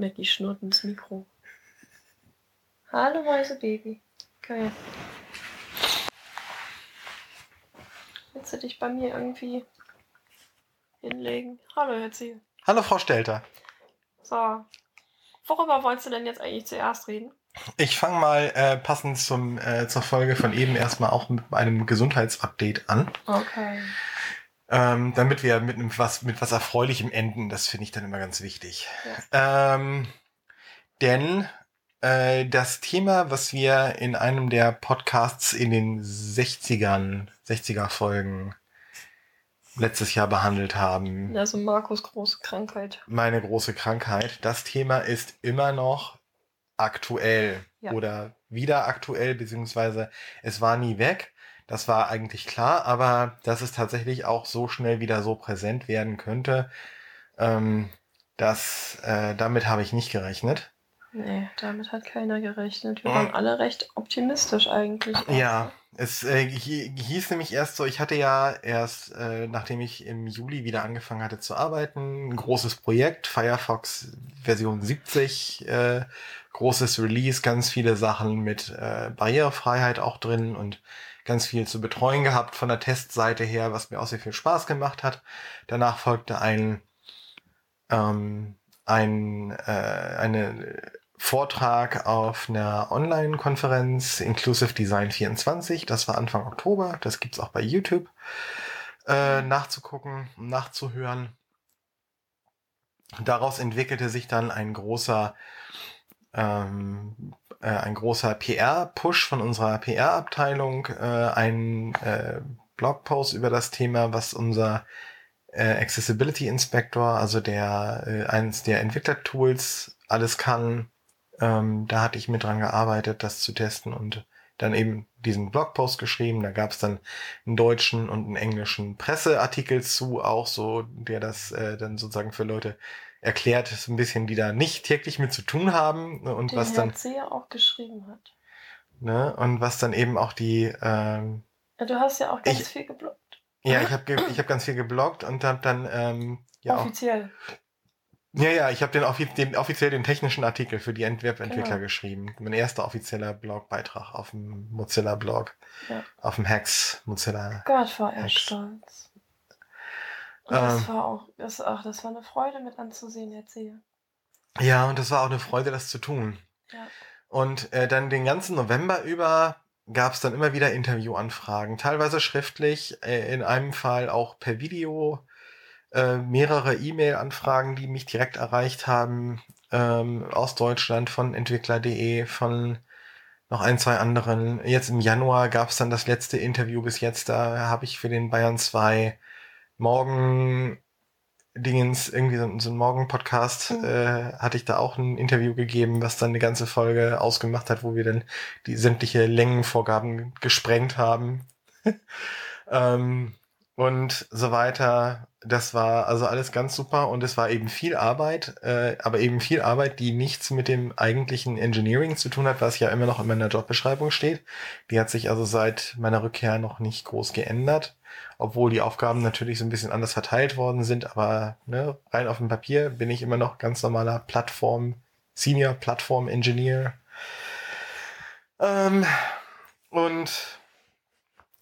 Maggie schnurrt ins Mikro. Hallo, weiße Baby. Geil. Willst du dich bei mir irgendwie hinlegen? Hallo, Herr Ziel. Hallo, Frau Stelter. So. Worüber wolltest du denn jetzt eigentlich zuerst reden? Ich fange mal äh, passend zum, äh, zur Folge von eben erstmal auch mit einem Gesundheitsupdate an. Okay. Ähm, damit wir mit einem was, mit was Erfreulichem enden, das finde ich dann immer ganz wichtig. Ähm, denn äh, das Thema, was wir in einem der Podcasts in den 60ern, 60er Folgen letztes Jahr behandelt haben, Also Markus große Krankheit. meine große Krankheit, das Thema ist immer noch aktuell Ja. oder wieder aktuell, beziehungsweise es war nie weg. Das war eigentlich klar, aber dass es tatsächlich auch so schnell wieder so präsent werden könnte, ähm, das, äh, damit habe ich nicht gerechnet. Nee, damit hat keiner gerechnet. Wir waren alle recht optimistisch eigentlich. Ja, es äh, hi- hieß nämlich erst so, ich hatte ja erst, äh, nachdem ich im Juli wieder angefangen hatte zu arbeiten, ein großes Projekt, Firefox Version 70, äh, großes Release, ganz viele Sachen mit äh, Barrierefreiheit auch drin und ganz viel zu betreuen gehabt von der Testseite her, was mir auch sehr viel Spaß gemacht hat. Danach folgte ein, ähm, ein äh, eine Vortrag auf einer Online-Konferenz Inclusive Design 24. Das war Anfang Oktober. Das gibt's auch bei YouTube äh, nachzugucken, nachzuhören. Daraus entwickelte sich dann ein großer ähm, äh, ein großer PR-Push von unserer PR-Abteilung, äh, ein äh, Blogpost über das Thema, was unser äh, Accessibility Inspector, also der äh, eines der Entwicklertools, alles kann. Ähm, da hatte ich mit dran gearbeitet, das zu testen und dann eben diesen Blogpost geschrieben. Da gab es dann einen deutschen und einen englischen Presseartikel zu, auch so, der das äh, dann sozusagen für Leute erklärt, so ein bisschen, die da nicht täglich mit zu tun haben ne, und Den was Herr dann, Zeher auch geschrieben hat. ne, und was dann eben auch die, ähm, Ja, du hast ja auch ganz Ich- viel geblockt. ja, ich habe ich hab ganz viel gebloggt und hab dann ähm, ja auch Offiziell. Ja, ja, ich habe den, offi den offiziell den technischen Artikel für die Ent- Webentwickler Genau. geschrieben. Mein erster offizieller Blogbeitrag auf dem Mozilla-Blog. Ja. Auf dem Hex Mozilla. Gott war er stolz. Das Ähm. war auch, das, ach, das war eine Freude mit anzusehen, Herr Zeher. Ja, und das war auch eine Freude, das zu tun. Ja. Und äh, dann den ganzen November über gab es dann immer wieder Interviewanfragen, teilweise schriftlich, äh, in einem Fall auch per Video, äh, mehrere E-Mail-Anfragen, die mich direkt erreicht haben, ähm, aus Deutschland, von entwickler.de, von noch ein, zwei anderen. Jetzt im Januar gab es dann das letzte Interview bis jetzt, da habe ich für den Bayern 2 Morgen Dingens, irgendwie so, so ein Morgen-Podcast, Mhm. äh, hatte ich da auch ein Interview gegeben, was dann eine ganze Folge ausgemacht hat, wo wir dann die sämtliche Längenvorgaben gesprengt haben. ähm, und so weiter. Das war also alles ganz super und es war eben viel Arbeit, äh, aber eben viel Arbeit, die nichts mit dem eigentlichen Engineering zu tun hat, was ja immer noch in meiner Jobbeschreibung steht. Die hat sich also seit meiner Rückkehr noch nicht groß geändert, obwohl die Aufgaben natürlich so ein bisschen anders verteilt worden sind, aber ne, rein auf dem Papier bin ich immer noch ganz normaler Plattform, Senior Plattform Engineer. Ähm, und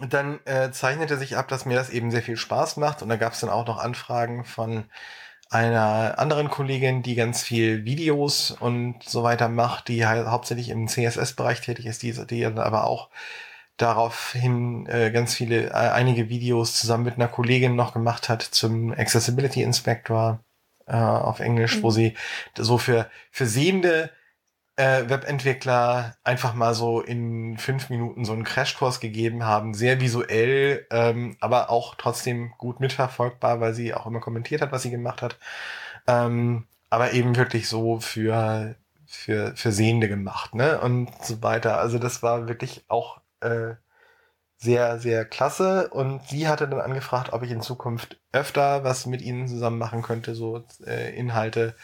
dann äh, zeichnete sich ab, dass mir das eben sehr viel Spaß macht. Und da gab es dann auch noch Anfragen von einer anderen Kollegin, die ganz viel Videos und so weiter macht, die halt hauptsächlich im CSS-Bereich tätig ist, die, die dann aber auch daraufhin äh, ganz viele, äh, einige Videos zusammen mit einer Kollegin noch gemacht hat zum Accessibility Inspector äh, auf Englisch, wo Mhm. sie so für, für sehende äh, Webentwickler einfach mal so in fünf Minuten so einen Crashkurs gegeben haben, sehr visuell, ähm, aber auch trotzdem gut mitverfolgbar, weil sie auch immer kommentiert hat, was sie gemacht hat. Ähm, aber eben wirklich so für, für, für Sehende gemacht, ne? Und so weiter. Also das war wirklich auch äh, sehr, sehr klasse. Und sie hatte dann angefragt, ob ich in Zukunft öfter was mit ihnen zusammen machen könnte, so äh, Inhalte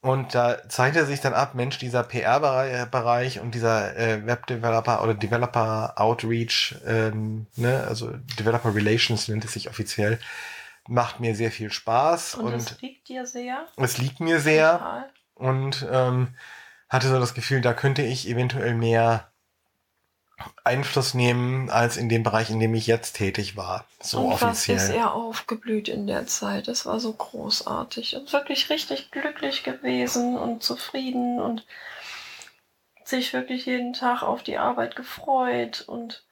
und da zeichnete sich dann ab, Mensch, dieser PR-Bereich und dieser äh, Web-Developer oder Developer-Outreach, ähm, ne, also Developer Relations nennt es sich offiziell, macht mir sehr viel Spaß Und, und, es liegt dir sehr. es liegt mir sehr. Total. und ähm, hatte so das Gefühl, da könnte ich eventuell mehr Einfluss nehmen als in dem Bereich, in dem ich jetzt tätig war. So und offiziell. was ist er aufgeblüht in der Zeit? Es war so großartig und wirklich richtig glücklich gewesen und zufrieden und sich wirklich jeden Tag auf die Arbeit gefreut und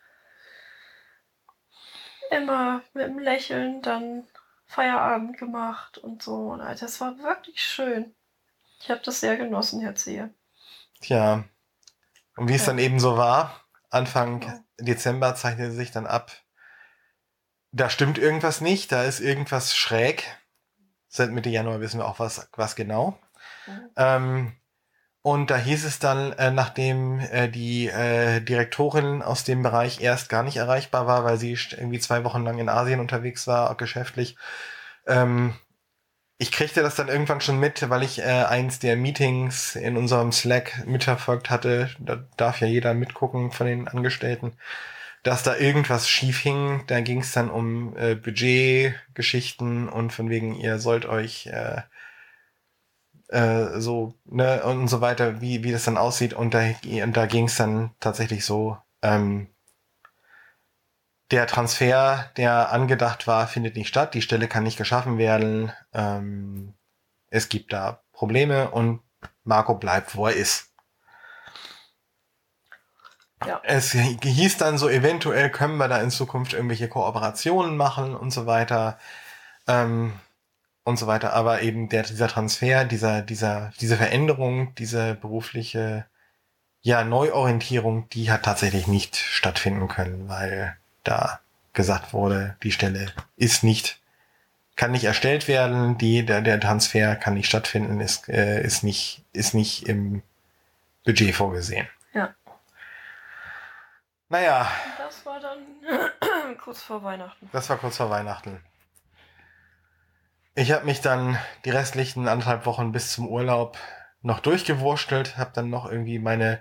immer mit einem Lächeln dann Feierabend gemacht und so. Und das war wirklich schön. Ich habe das sehr genossen, Herr Zehe. Tja. Und wie es Ja. dann eben so war, Anfang. Dezember zeichnete sich dann ab, da stimmt irgendwas nicht, da ist irgendwas schräg. Seit Mitte Januar wissen wir auch was, was genau. Mhm. Ähm, und da hieß es dann, äh, nachdem äh, die äh, Direktorin aus dem Bereich erst gar nicht erreichbar war, weil sie irgendwie zwei Wochen lang in Asien unterwegs war, auch geschäftlich. Ähm, ich kriegte das dann irgendwann schon mit, weil ich äh, eins der Meetings in unserem Slack mitverfolgt hatte. Da darf ja jeder mitgucken von den Angestellten, dass da irgendwas schief hing. Da ging es dann um äh, Budgetgeschichten und von wegen, ihr sollt euch äh, äh, so, ne, und so weiter, wie, wie das dann aussieht. Und da, und da ging es dann tatsächlich so, ähm, der Transfer, der angedacht war, findet nicht statt. Die Stelle kann nicht geschaffen werden. Ähm, es gibt da Probleme und Marco bleibt, wo er ist. Ja. Es hieß dann so, eventuell können wir da in Zukunft irgendwelche Kooperationen machen und so weiter. Ähm, und so weiter. Aber eben der, dieser Transfer, dieser, dieser, diese Veränderung, diese berufliche ja, Neuorientierung, die hat tatsächlich nicht stattfinden können, weil da gesagt wurde, die Stelle ist nicht, kann nicht erstellt werden, die, der, der Transfer kann nicht stattfinden, ist, äh, ist nicht, ist nicht im Budget vorgesehen. Ja. Naja, das war dann kurz vor Weihnachten. das war kurz vor Weihnachten. Ich habe mich dann die restlichen anderthalb Wochen bis zum Urlaub noch durchgewurstelt, habe dann noch irgendwie meine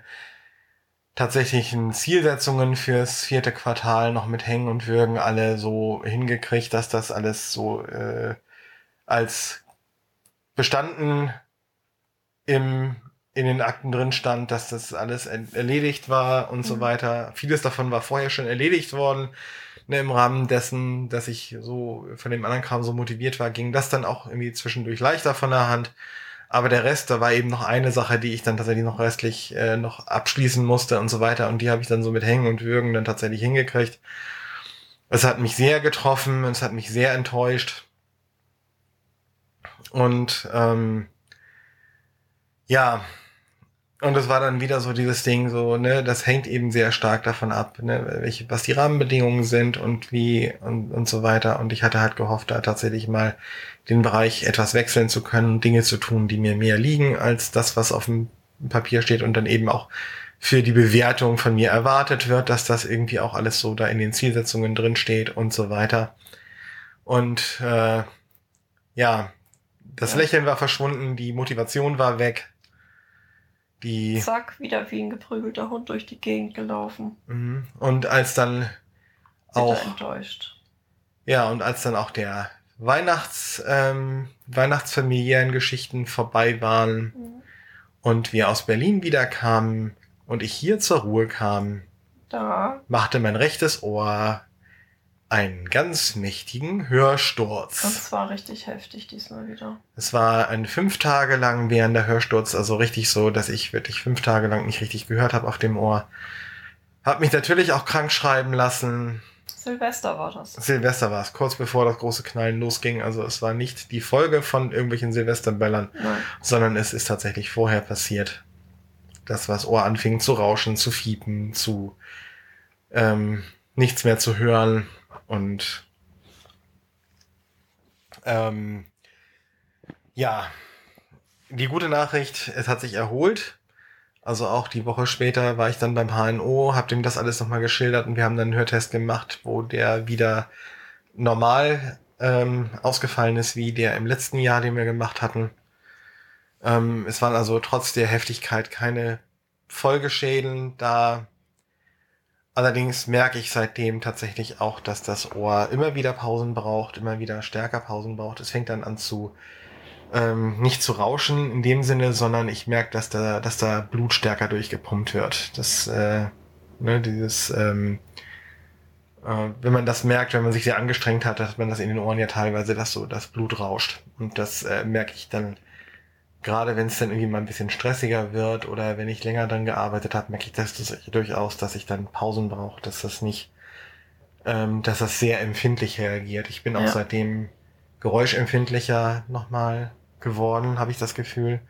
tatsächlichen Zielsetzungen fürs vierte Quartal noch mit Hängen und Würgen alle so hingekriegt, dass das alles so äh, als bestanden im, in den Akten drin stand, dass das alles er erledigt war und so Mhm. weiter. Vieles davon war vorher schon erledigt worden. Ne, Im Rahmen dessen, dass ich so von dem anderen Kram so motiviert war, ging das dann auch irgendwie zwischendurch leichter von der Hand. Aber der Rest, da war eben noch eine Sache, die ich dann tatsächlich noch restlich äh, noch abschließen musste und so weiter. Und die habe ich dann so mit Hängen und Würgen dann tatsächlich hingekriegt. Es hat mich sehr getroffen, es hat mich sehr enttäuscht. Und ähm, ja, und es war dann wieder so dieses Ding, so, ne, das hängt eben sehr stark davon ab, ne, welche, was die Rahmenbedingungen sind und wie und, und so weiter. Und ich hatte halt gehofft, da tatsächlich mal den Bereich etwas wechseln zu können, Dinge zu tun, die mir mehr liegen als das, was auf dem Papier steht und dann eben auch für die Bewertung von mir erwartet wird, dass das irgendwie auch alles so da in den Zielsetzungen drin steht und so weiter. Und äh, ja, das. Lächeln war verschwunden, die Motivation war weg. Die Zack, wieder wie ein geprügelter Hund durch die Gegend gelaufen. Mhm. und als dann auch enttäuscht. ja und als dann auch der Weihnachts ähm, Weihnachtsfamiliären Geschichten vorbei waren Mhm. und wir aus Berlin wieder kamen und ich hier zur Ruhe kam, Da, machte mein rechtes Ohr einen ganz mächtigen Hörsturz. das war richtig heftig diesmal wieder. Es war ein fünf Tage lang währender Hörsturz, also richtig so, dass ich wirklich fünf Tage lang nicht richtig gehört habe auf dem Ohr. Hab mich natürlich auch krank schreiben lassen. Silvester war das. Silvester war es, kurz bevor das große Knallen losging. Also es war nicht die Folge von irgendwelchen Silvesterböllern, Nein. sondern es ist tatsächlich vorher passiert. Das, was Ohr anfing zu rauschen, zu fiepen, zu ähm, nichts mehr zu hören und ähm, ja, die gute Nachricht, es hat sich erholt. Also auch die Woche später war ich dann beim HNO, habe dem das alles nochmal geschildert und wir haben dann einen Hörtest gemacht, wo der wieder normal ähm, ausgefallen ist, wie der im letzten Jahr, den wir gemacht hatten. Ähm, es waren also trotz der Heftigkeit keine Folgeschäden da. Allerdings merke ich seitdem tatsächlich auch, dass das Ohr immer wieder Pausen braucht, immer wieder stärker Pausen braucht. Es fängt dann an zu ähm, nicht zu rauschen in dem Sinne, sondern ich merke, dass da, dass da Blut stärker durchgepumpt wird. Das, äh, ne, dieses, ähm, äh, wenn man das merkt, wenn man sich sehr angestrengt hat, dass man das in den Ohren ja teilweise, dass so das Blut rauscht. Und das äh, merke ich dann, gerade wenn es dann irgendwie mal ein bisschen stressiger wird oder wenn ich länger dann gearbeitet habe, merke ich das, das durchaus, dass ich dann Pausen brauche, dass das nicht, ähm, dass das sehr empfindlich reagiert. Ich bin auch ja. seitdem geräuschempfindlicher nochmal geworden, habe ich das Gefühl.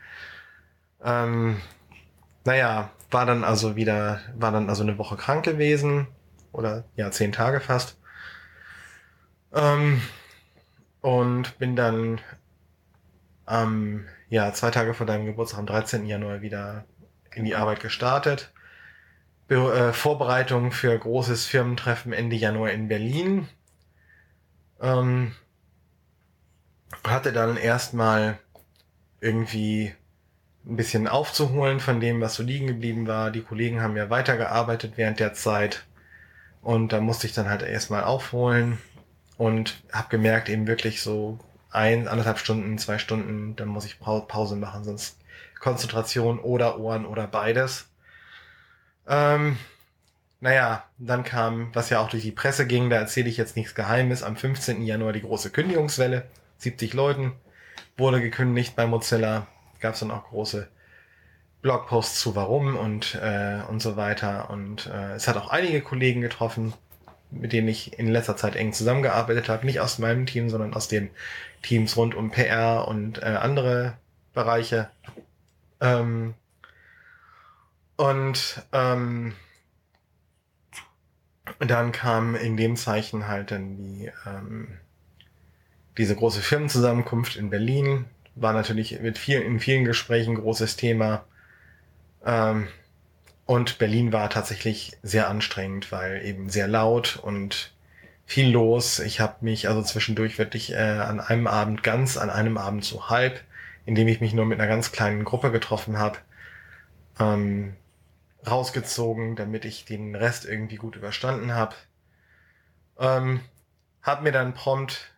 Ähm, naja, war dann also wieder, war dann also eine Woche krank gewesen oder ja, zehn Tage fast. Ähm, und bin dann am, ja, zwei Tage vor deinem Geburtstag, am 13. Januar wieder in die Arbeit gestartet. Be äh, Vorbereitung für großes Firmentreffen Ende Januar in Berlin. Ähm, hatte dann erstmal irgendwie ein bisschen aufzuholen von dem, was so liegen geblieben war. Die Kollegen haben ja weitergearbeitet während der Zeit. Und da musste ich dann halt erstmal aufholen und habe gemerkt, eben wirklich so ein, anderthalb Stunden, zwei Stunden, dann muss ich Pause machen, sonst Konzentration oder Ohren oder beides. Ähm, naja, dann kam, was ja auch durch die Presse ging, da erzähle ich jetzt nichts Geheimes, am 15. Januar die große Kündigungswelle, 70 Leuten wurde gekündigt bei Mozilla, gab es dann auch große Blogposts zu warum und, äh, und so weiter. Und äh, es hat auch einige Kollegen getroffen, mit denen ich in letzter Zeit eng zusammengearbeitet habe. Nicht aus meinem Team, sondern aus den Teams rund um PR und äh, andere Bereiche. Ähm, und ähm, dann kam in dem Zeichen halt dann die ähm, diese große Firmenzusammenkunft in Berlin. War natürlich mit vielen, in vielen Gesprächen großes Thema. Ähm, und Berlin war tatsächlich sehr anstrengend, weil eben sehr laut und viel los. Ich habe mich also zwischendurch wirklich äh, an einem Abend ganz, an einem Abend so halb, indem ich mich nur mit einer ganz kleinen Gruppe getroffen habe, ähm, rausgezogen, damit ich den Rest irgendwie gut überstanden habe. Ähm, hab mir dann prompt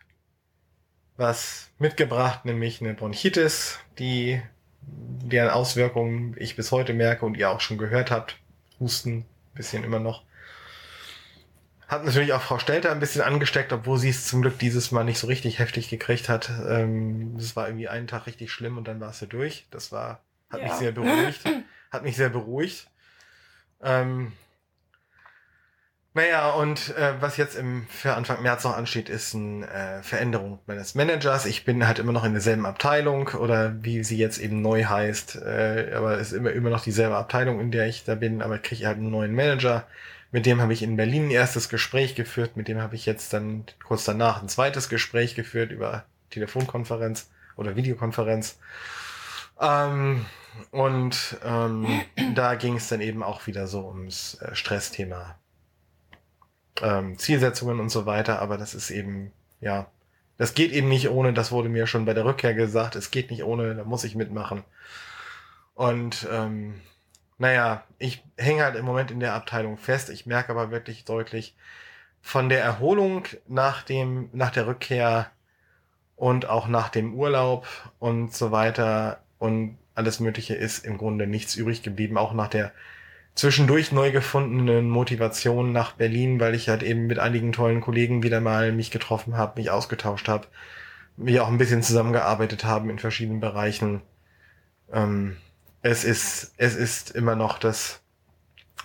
was mitgebracht, nämlich eine Bronchitis, die deren Auswirkungen ich bis heute merke und ihr auch schon gehört habt. Husten, bisschen immer noch. Hat natürlich auch Frau Stelter ein bisschen angesteckt, obwohl sie es zum Glück dieses Mal nicht so richtig heftig gekriegt hat. Ähm, das war irgendwie einen Tag richtig schlimm und dann war sie durch. Das war, hat ja. mich sehr beruhigt. Hat mich sehr beruhigt. Ähm, naja, und äh, was jetzt im, für Anfang März noch ansteht, ist eine äh, Veränderung meines Managers. Ich bin halt immer noch in derselben Abteilung oder wie sie jetzt eben neu heißt, äh, aber ist immer, immer noch dieselbe Abteilung, in der ich da bin, aber kriege halt einen neuen Manager. Mit dem habe ich in Berlin ein erstes Gespräch geführt, mit dem habe ich jetzt dann kurz danach ein zweites Gespräch geführt über Telefonkonferenz oder Videokonferenz. Ähm, und ähm, da ging es dann eben auch wieder so ums äh, Stressthema ähm, Zielsetzungen und so weiter, aber das ist eben, ja, das geht eben nicht ohne, das wurde mir schon bei der Rückkehr gesagt, es geht nicht ohne, da muss ich mitmachen. Und ähm, naja, ich hänge halt im Moment in der Abteilung fest. Ich merke aber wirklich deutlich von der Erholung nach dem, nach der Rückkehr und auch nach dem Urlaub und so weiter und alles Mögliche ist im Grunde nichts übrig geblieben, auch nach der zwischendurch neu gefundenen Motivation nach Berlin, weil ich halt eben mit einigen tollen Kollegen wieder mal mich getroffen habe, mich ausgetauscht habe, wir auch ein bisschen zusammengearbeitet haben in verschiedenen Bereichen. Ähm, es ist, es ist immer noch das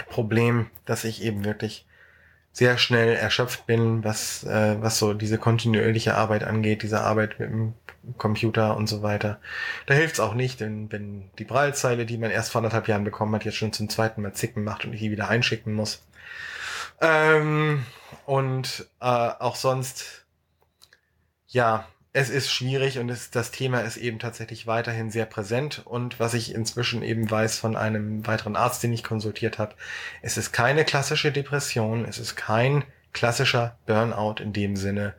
Problem, dass ich eben wirklich sehr schnell erschöpft bin, was, äh, was so diese kontinuierliche Arbeit angeht, diese Arbeit mit dem Computer und so weiter. Da hilft's auch nicht, denn wenn die Braillezeile, die man erst vor anderthalb Jahren bekommen hat, jetzt schon zum zweiten Mal zicken macht und ich die wieder einschicken muss. Ähm, und äh, auch sonst, ja, es ist schwierig und es, das Thema ist eben tatsächlich weiterhin sehr präsent. Und was ich inzwischen eben weiß von einem weiteren Arzt, den ich konsultiert habe, es ist keine klassische Depression, es ist kein klassischer Burnout in dem Sinne,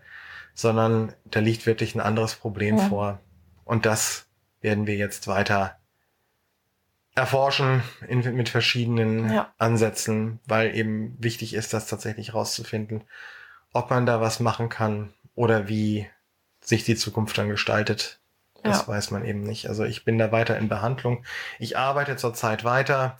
sondern da liegt wirklich ein anderes Problem ja. vor. Und das werden wir jetzt weiter erforschen in, mit verschiedenen ja. Ansätzen, weil eben wichtig ist, das tatsächlich rauszufinden, ob man da was machen kann oder wie sich die Zukunft dann gestaltet. Das Ja. weiß man eben nicht. Also ich bin da weiter in Behandlung. Ich arbeite zurzeit weiter,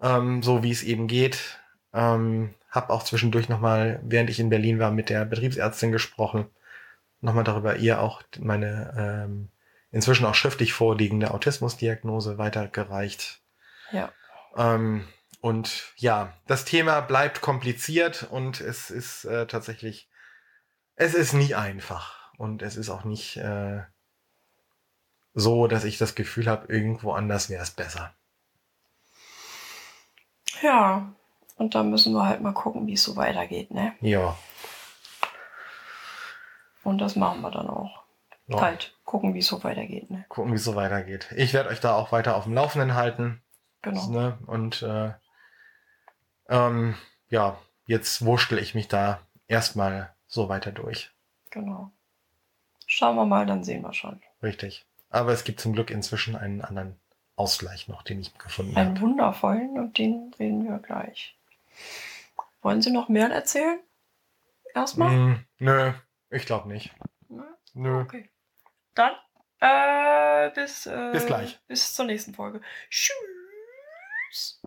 ähm, so wie es eben geht. Ähm, hab auch zwischendurch nochmal, während ich in Berlin war, mit der Betriebsärztin gesprochen. Nochmal darüber ihr auch meine ähm, inzwischen auch schriftlich vorliegende Autismusdiagnose weitergereicht. Ja. Ähm, und ja, das Thema bleibt kompliziert und es ist äh, tatsächlich, es ist nie einfach und es ist auch nicht äh, so, dass ich das Gefühl habe, irgendwo anders wäre es besser. Ja. Und dann müssen wir halt mal gucken, wie es so weitergeht, ne? Ja. Und das machen wir dann auch. ja. Halt, gucken, wie es so weitergeht, ne? Gucken, wie es so weitergeht. Ich werde euch da auch weiter auf dem Laufenden halten. Genau. Ne? Und äh, ähm, ja, jetzt wurschtel ich mich da erstmal so weiter durch. Genau. Schauen wir mal, dann sehen wir schon. Richtig. Aber es gibt zum Glück inzwischen einen anderen Ausgleich noch, den ich gefunden Einen habe. wundervollen und den reden wir gleich. Wollen Sie noch mehr erzählen? Erstmal? Hm, nö, ich glaube nicht. Nö. Okay. Dann äh, bis, äh, Bis gleich. Bis zur nächsten Folge. Tschüss.